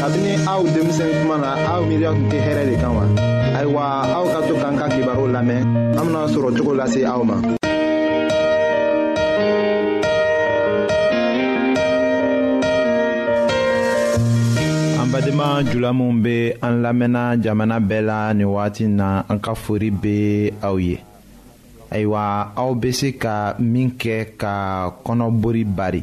kabini aw denmisɛn kuma na aw miiriya tun tɛ hɛrɛ de kan wa ayiwa aw ka to k'an ka kibaruw lamɛn an bena sɔrɔ cogo lase aw ma an badenma jula minw be an lamɛnna jamana bɛɛ la nin wagati na an ka fori be aw ye ayiwa aw be se ka min kɛ ka kɔnɔbori bari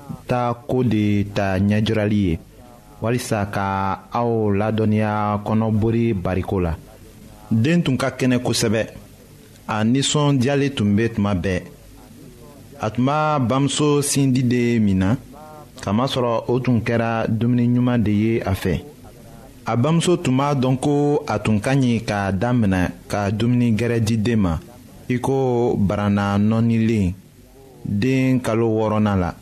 ta ko de ta ɲɛjirali ye walisa ka aw ladɔnniya kɔnɔbori bariko la den tun ka kɛnɛ kosɛbɛ a nisɔndiyalen tun bɛ tuma bɛɛ a tun b'a bamuso sindi de min na kamasɔrɔ o tun kɛra dumuni ɲuman de ye a fɛ a bamuso tun b'a dɔn ko a tun ka ɲi k'a daminɛ ka dumuni gɛrɛ di den ma i ko barana nɔɔnilen den kalo wɔɔrɔnan la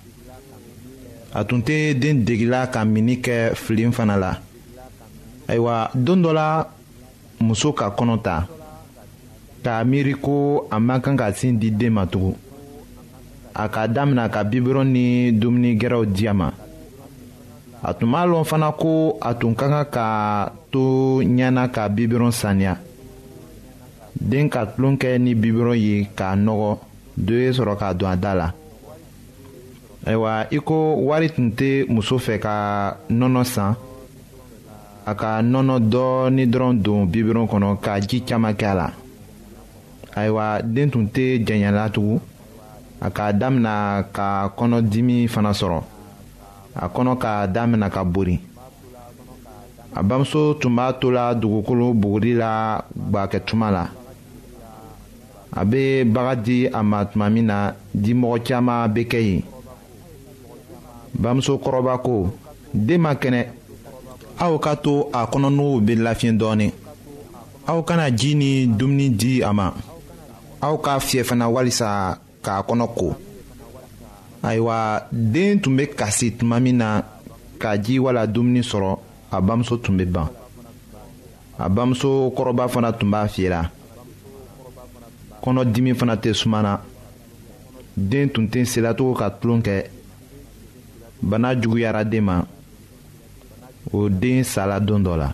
a tun tɛ den degila ka minni kɛ filen fana la ayiwa don dɔ la muso ka kɔnɔ ta k'a miiri ko a man kan ka sin di den ma tugun a k'a damina ka biberon ni dumuni gɛrɛw di a ma a tun b'a lɔn fana ko a tun ka kan ka to ɲɛna ka biberon saniya den ka tulon kɛ ni biberon ye k'a nɔgɔ do ye sɔrɔ k'a don a da la ayiwa i ko wari tun tɛ muso fɛ ka nɔnɔ san a ka nɔnɔ dɔɔni dɔrɔn don bibiron kɔnɔ ka ji caman kɛ a la ayiwa den tun tɛ janyala tugun a ka damina ka kɔnɔdimi fana sɔrɔ a kɔnɔ ka damina ka bori a bamuso tun b'a to la dugukolo buguri la gbakɛtuma la a bɛ baga di a ma tuma min na dimɔgɔ caman bɛ kɛ yen bamuso kɔrɔba ko den ma kɛnɛ aw ka to a kɔnɔnuw bɛ lafiɲɛ dɔɔnin aw kana ji ni dumuni di a ma aw ka fiyɛ fana walisa k'a kɔnɔ ko ayiwa den tun bɛ kasi tuma min na ka ji wala dumuni sɔrɔ a bamuso tun bɛ ban a bamuso kɔrɔba fana tun b'a fiyela kɔnɔdimi fana tɛ sumana den tun tɛ selatogo ka tulon kɛ bana juguyara den ma o den sala don dɔ la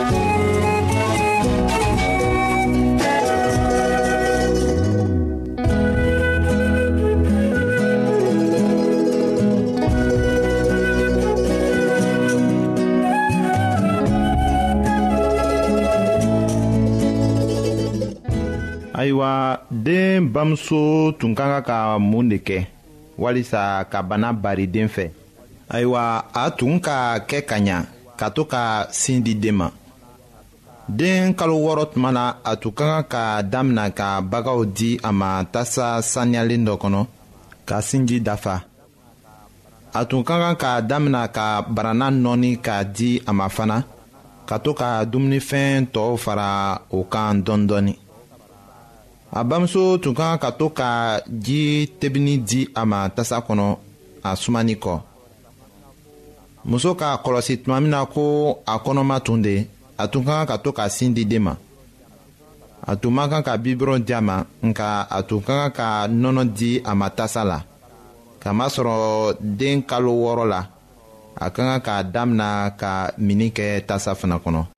ayiwa den bamuso tun ka kan ka mun de kɛ walisa ka bana bari den fɛ ayiwa a tun ka kɛ ka ɲa ka to ka sin di den ma den kalo wɔɔrɔ tuma na a tun ka kan ka damina ka bagaw di a ma tasa saniyalen dɔ kɔnɔ ka sinji dafa a tun ka kan ka damina ka barana nɔɔni k'a di a ma fana ka to ka dumunifɛn tɔw fara o kan dɔɔnin dɔɔnin a bamuso tun ka ka to ka ji tebini di a ma tasa kɔnɔ a sumani kɔ muso k'a kɔlɔsi tuma min na ko a kɔnɔma tun de a tun ka ka to ka sin di den ma a tun man kan ka bibɔrɔn di a ma nka a tun ka kan ka nɔnɔ di a ma tasa la kamasɔrɔ den kalo wɔɔrɔ la a ka kan k'a damina ka mini kɛ tasa fana kɔnɔ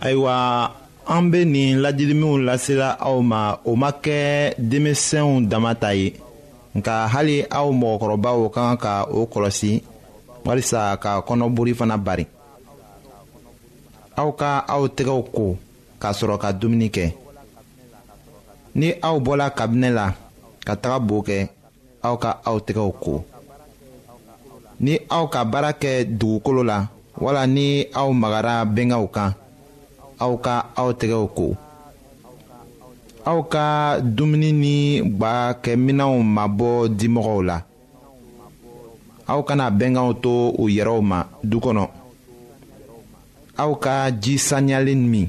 ayiwa an bɛ nin lajiliminw lasela aw ma o ma kɛ denmisɛnw dama ta ye nka hali aw mɔgɔkɔrɔbaw ka kan ka o kɔlɔsi walisa ka kɔnɔbori fana bari aw ka aw tɛgɛw ko ka sɔrɔ ka dumuni kɛ ni aw bɔla kabinɛ la ka taga bo kɛ aw ka aw tɛgɛw ko ni aw ka baara kɛ dugukolo la wala ni aw magara bɛnkɛw kan aw ka aw tɛgɛw ko aw ka dumuni ni gbaa kɛminɛnw mabɔ dimɔgɔw la aw kana bɛnkanw to u yɛrɛw ma du kɔnɔ aw ka ji saniyalen min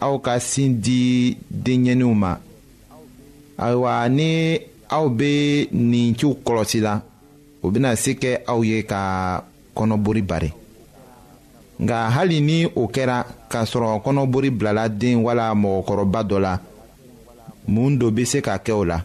aw ka sin di denɲɛninw ma ayiwa ni aw bɛ nin ciw kɔlɔsi la o bɛna se kɛ aw ye ka kɔnɔbori bari nka hali ni o kɛra k'a sɔrɔ kɔnɔbori bilala den wala mɔgɔkɔrɔba dɔ la mun dɔ bɛ se ka kɛ o la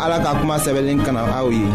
ala ka kuma sɛbɛnlen kana aw ye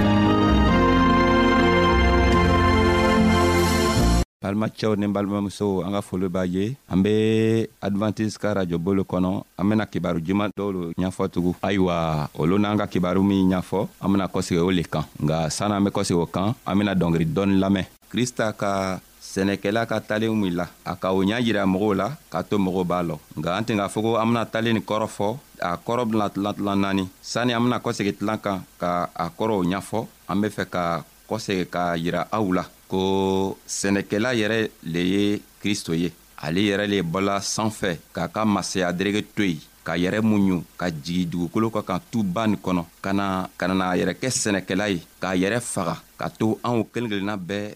balimacɛw ni balimamusow an ka foli b'a ye an be advantise ka rajo bolo kɔnɔ an bena kibaru juman dɔw lo ɲafɔ tugun ayiwa olu n'an ka kibaru min ɲafɔ an bena kɔsegi o le kan nga sann'an be kɔsegi o kan an bena dɔngeri dɔɔni lamɛn krista ka sɛnɛkɛla ka talen wulila a ka o ɲa jira mɔgɔw la k'a to mɔgɔw b'a lɔ nka an tɛ k'a fɔ ko an bena talen ni kɔrɔ fɔ a kɔrɔ bena tilan tilan naani sanni an bena kɔsegi tilan kan ka a kɔrɔw ɲafɔ an be fɛ ka kɔsegi k'a yira aw la ko sɛnɛkɛla yɛrɛ le ye kristo ye ale yɛrɛ le bɔla sanfɛ k'a ka masaya derege to yen ka yɛrɛ muɲu ka jigi dugukolo ka kan tuba nin kɔnɔ ka na ka nana a yɛrɛ kɛ sɛnɛkɛla ye k'a yɛrɛ faga ka to anw kelen kelenna bɛɛ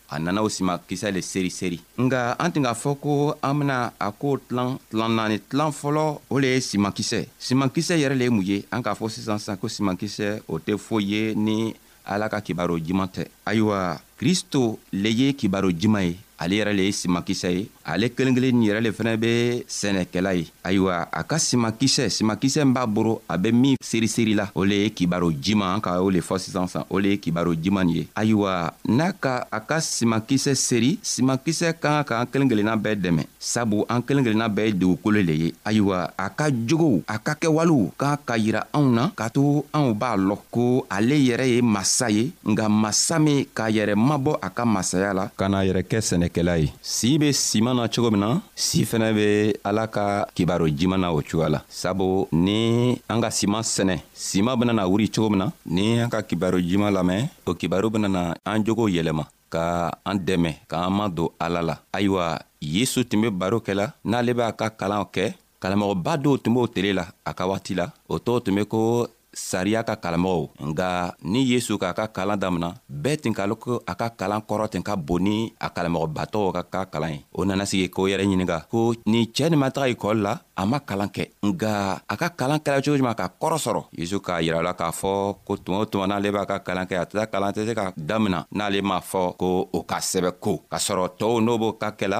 a nana o sima kisɛ le seri seri nka an tun k'a fɔ ko an bena a ko tilan tilan naani tilan fɔlɔ o le ye simankisɛ simankisɛ yɛrɛ le ye mun ye an k'a fɔ sisan sisan ko simankisɛ o tɛ foyi ye ni ala ka kibaro jiman tɛ ayiwa kristo le ye kibaro jiman ye ale yɛrɛ le ye simankisɛ ye ale kelen kelen nin yɛrɛ le fɛnɛ bɛ sɛnɛkɛla ye ayiwa a ka simakisɛ simakisɛ min b'a boro a bɛ min seriseri la o le ye kibaro jiman ka o le fɔ sisan san o le ye kibaro jiman ye ayiwa n'a ka a ka simakisɛ seri simakisɛ ka kan ka an kelen kelenna bɛɛ dɛmɛ sabu an kelen kelenna bɛɛ ye dugukolo le ye ayiwa a ka jogow a ka kɛwalew k'a ka yira anw na k'a to anw b'a lɔn ko ale yɛrɛ ye masa ye nka masa min k'a yɛrɛ mabɔ a ka masaya la ka n'a yɛrɛ kɛ sɛnɛkɛla ye si be siman na cogo min na si fɛnɛ be ala ka kibaro jiman na o cogoya la sabu ni an ka siman sɛnɛ siman benana wuri cogo min na ni an ka kibaro jiman lamɛn o kibaro benana an jogo yɛlɛma ka an dɛmɛ k'an ma don ala la ayiwa yesu tun be baro kɛla n'ale b'a ka kalanw kɛ kalamɔgɔba dɔw tun b'o tele la a ka wagati la o tɔgɔ tun be ko sariya ka kalamɔgɔw nga ni yesu k'a ka kalan damina bɛɛ tin k'a lɔn ko a ka kalan kɔrɔ tin ka bon ni a kalamɔgɔbatɔw ka ka kalan ye o nana sigi k'o yɛrɛ ɲininga ko ni cɛɛ nin ma taga ikɔli la a ma kalan kɛ nga a ka kalan kɛra cogo juman ka kɔrɔ sɔrɔ yezu k'a yira la k'a fɔ ko tuma o tuma n'ale b'a ka kalan kɛ a tɛ kalan tɛ se ka damina n'ale m'a fɔ ko o ka sɛbɛ ko k'a sɔrɔ tɔɔw n'o b'o ka kɛla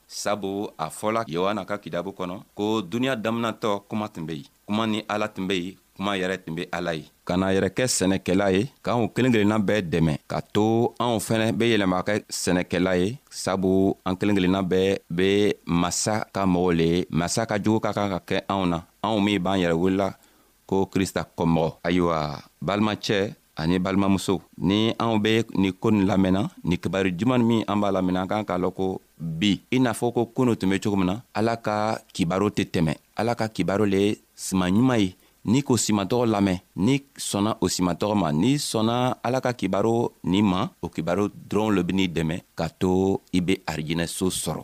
sabu a fɔla yohana ka kidabu kɔnɔ ko duniɲa daminatɔ kuma tun be yen kuma ni ala tun be yen kuma yɛrɛ tun be ala ye ka n'a yɛrɛ kɛ sɛnɛkɛla ye k'anw kelen kelenna bɛɛ dɛmɛ ka to anw fɛnɛ be yɛlɛma kɛ sɛnɛkɛla ye sabu an kelen kelenna bɛɛ be masa ka mɔgɔ le ye masa ka jogo ka kan ka kɛ anw na anw min b'an yɛrɛ wulila ko krista kɔmɔgɔ ayiwa balimacɛ ani balimamuso ni anw be ni ko nin lamɛnna ni kibari juman min an b'a lamɛnna an kan k'a lɔn ko bi i n'a fɔ ko kunu tun be cogo min na ala ka kibaro tɛ tɛmɛ ala ka kibaro le ye sima ɲuman ye n'i k'o simatɔgɔ lamɛn n'i sɔnna o simatɔgɔ ma n'i sɔnna ala ka kibaro nin ma o kibaro dɔrɔnw lo ben'i dɛmɛ ka to i be arijinɛ so sɔrɔ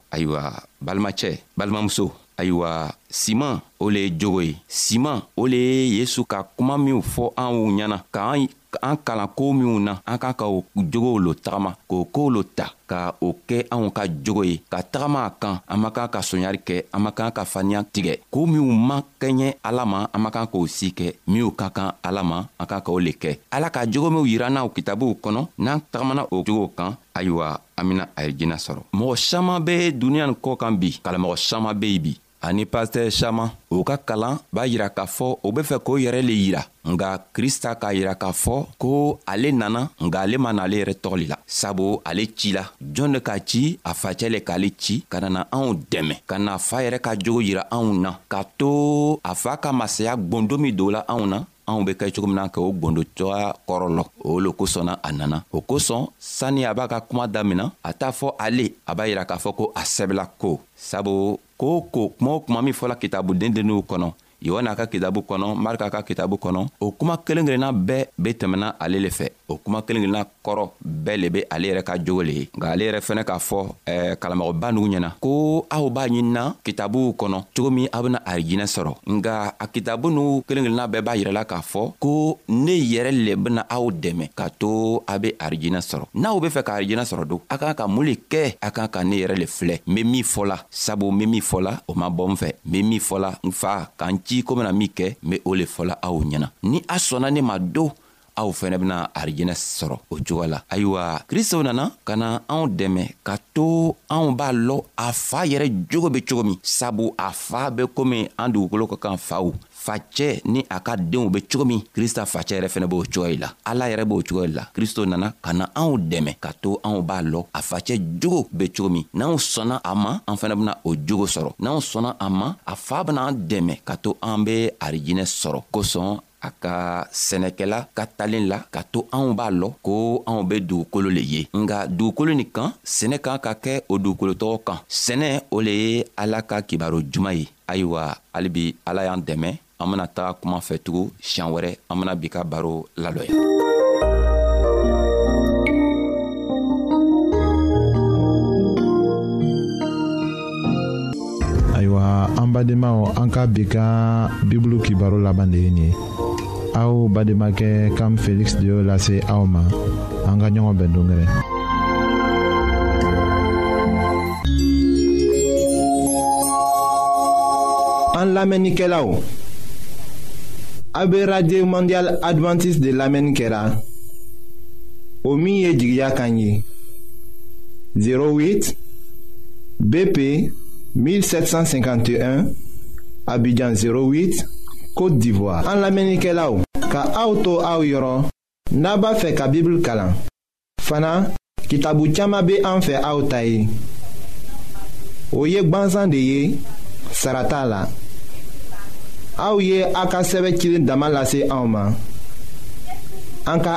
ayiwa balimacɛ balimamuso ayiwa siman o le ye jogo ye siman o le ye yesu ka kuma minw fɔ anw ɲɛna k'an an kalan koo minw na an k'a ka o jogow lo tagama k'o koo lo ta ka o kɛ anw ka jogo ye ka tagama a kan an man kan ka soɲari kɛ an man kan ka faniya tigɛ koo minw man kɛɲɛ ala ma an man kan k'o si kɛ minw ka kan ala ma an kan ka o le kɛ ala ka jogo minw yira n'aw kitabuw kɔnɔ n'an tagamana o jogow kan ayiwa an bena arijina sɔrɔ mɔgɔ saman be duniɲa nin kɔ kan bi kalamɔgɔ saman be yen bi ani pastɛr saman o ka kalan b'a yira k'a fɔ o be fɛ k'o yɛrɛ le yira nga krista k'a yira k'a fɔ ko ale nana nga ale ma na ale yɛrɛ tɔgɔli la sabu ale ci la jɔn de k'a ci a facɛ le k'ale ci ka nana anw dɛmɛ ka na fa yɛrɛ ka jogo yira anw na k'a to a fa ka masaya gwondo min don la anw na anw be kɛ cogo min na ka o gwondo cogoya kɔrɔ lɔ o lo kosɔnna a nana o kosɔn sani a b'a ka kuma damina a t'a fɔ ale a b'a yira k'a fɔ ko a sɛbɛla ko sabu ko ko kuma o kuma min fɔla kitabu dendenniw kɔnɔ yohana ka kitabu kɔnɔ marika ka kitabu kɔnɔ o kuma kelen kelenna bɛɛ be tɛmɛna ale le fɛ o kuma kelen kelenna kɔrɔ bɛɛ le be ale yɛrɛ ka jogo le ye nka ale yɛrɛ fɛnɛ k'a fɔ eh, kalamɔgɔba nugu ɲɛna ko aw b'a ɲinina kitabuw kɔnɔ cogo min aw bena arijinɛ sɔrɔ nka a kitabu n'u kelen kelenna bɛɛ b'a yirɛla k'a fɔ ko ne yɛrɛ le bena aw dɛmɛ ka to a be arijinɛ sɔrɔ n'aw be fɛ ka arijinɛ sɔrɔ don a k'an ka mun le kɛ a k'an ka ne yɛrɛ le filɛ n be min fɔla sabu n be min fɔla o ma bɔ n fɛ n be min fɔla n fa k'an ci ko bena min kɛ n be o le fɔla aw ɲɛna ni a sɔnna ne ma don aw fɛnɛ bena arijinɛ sɔrɔ o cogoya la ayiwa kristo nana ka na anw dɛmɛ ka to anw b'a lɔ a fa yɛrɛ jogo be cogo min sabu a fa be komi an dugukolo ka kan faw facɛ ni a ka denw be cogo min krista facɛ yɛrɛ fɛnɛ b'o cogoya i la ala yɛrɛ b'o cogoya la kristo nana ka na anw dɛmɛ ka to anw b'a lɔ a facɛ jogo be cogo min n'anw sɔnna a ma an fɛnɛ bena o jogo sɔrɔ n'anw sɔnna a ma a faa benaan dɛmɛ ka to an be arijinɛ sɔrɔ kosɔn a ka sɛnɛkɛla ka talen la ka to anw b'a lɔ ko anw be dugukolo le ye nga dugukolo nin kan sɛnɛ kan ka kɛ o dugukolo tɔgɔ kan sɛnɛ o le ye ala ka kibaro juman ye ayiwa halibi ala y'an dɛmɛ an bena taga kuma fɛ tugun siɲan wɛrɛ an bena bi ka baro lalɔya ayiwa an badenmaw an ka bi ka bibulu kibaro laban de ye nin ye aw bademakɛ kam feliksi de y'o lase aw ma an ka ɲɔgɔn bɛn dongɛrɛ an lamɛnnikɛlaw a bɛ radio mondial adventiste de lamɛnni kɛra o min ye jigiya kan ye 08 BP 1751, Abidjan 08, Côte d'Ivoire. En l'Amérique là ka auto au yoro, naba fe ka Bible kalan. Fana, kitabu chama be an fe aotai. Oye gbanzan de ye, sarata la. Aouye ye a ka sɛbɛ cilen dama lase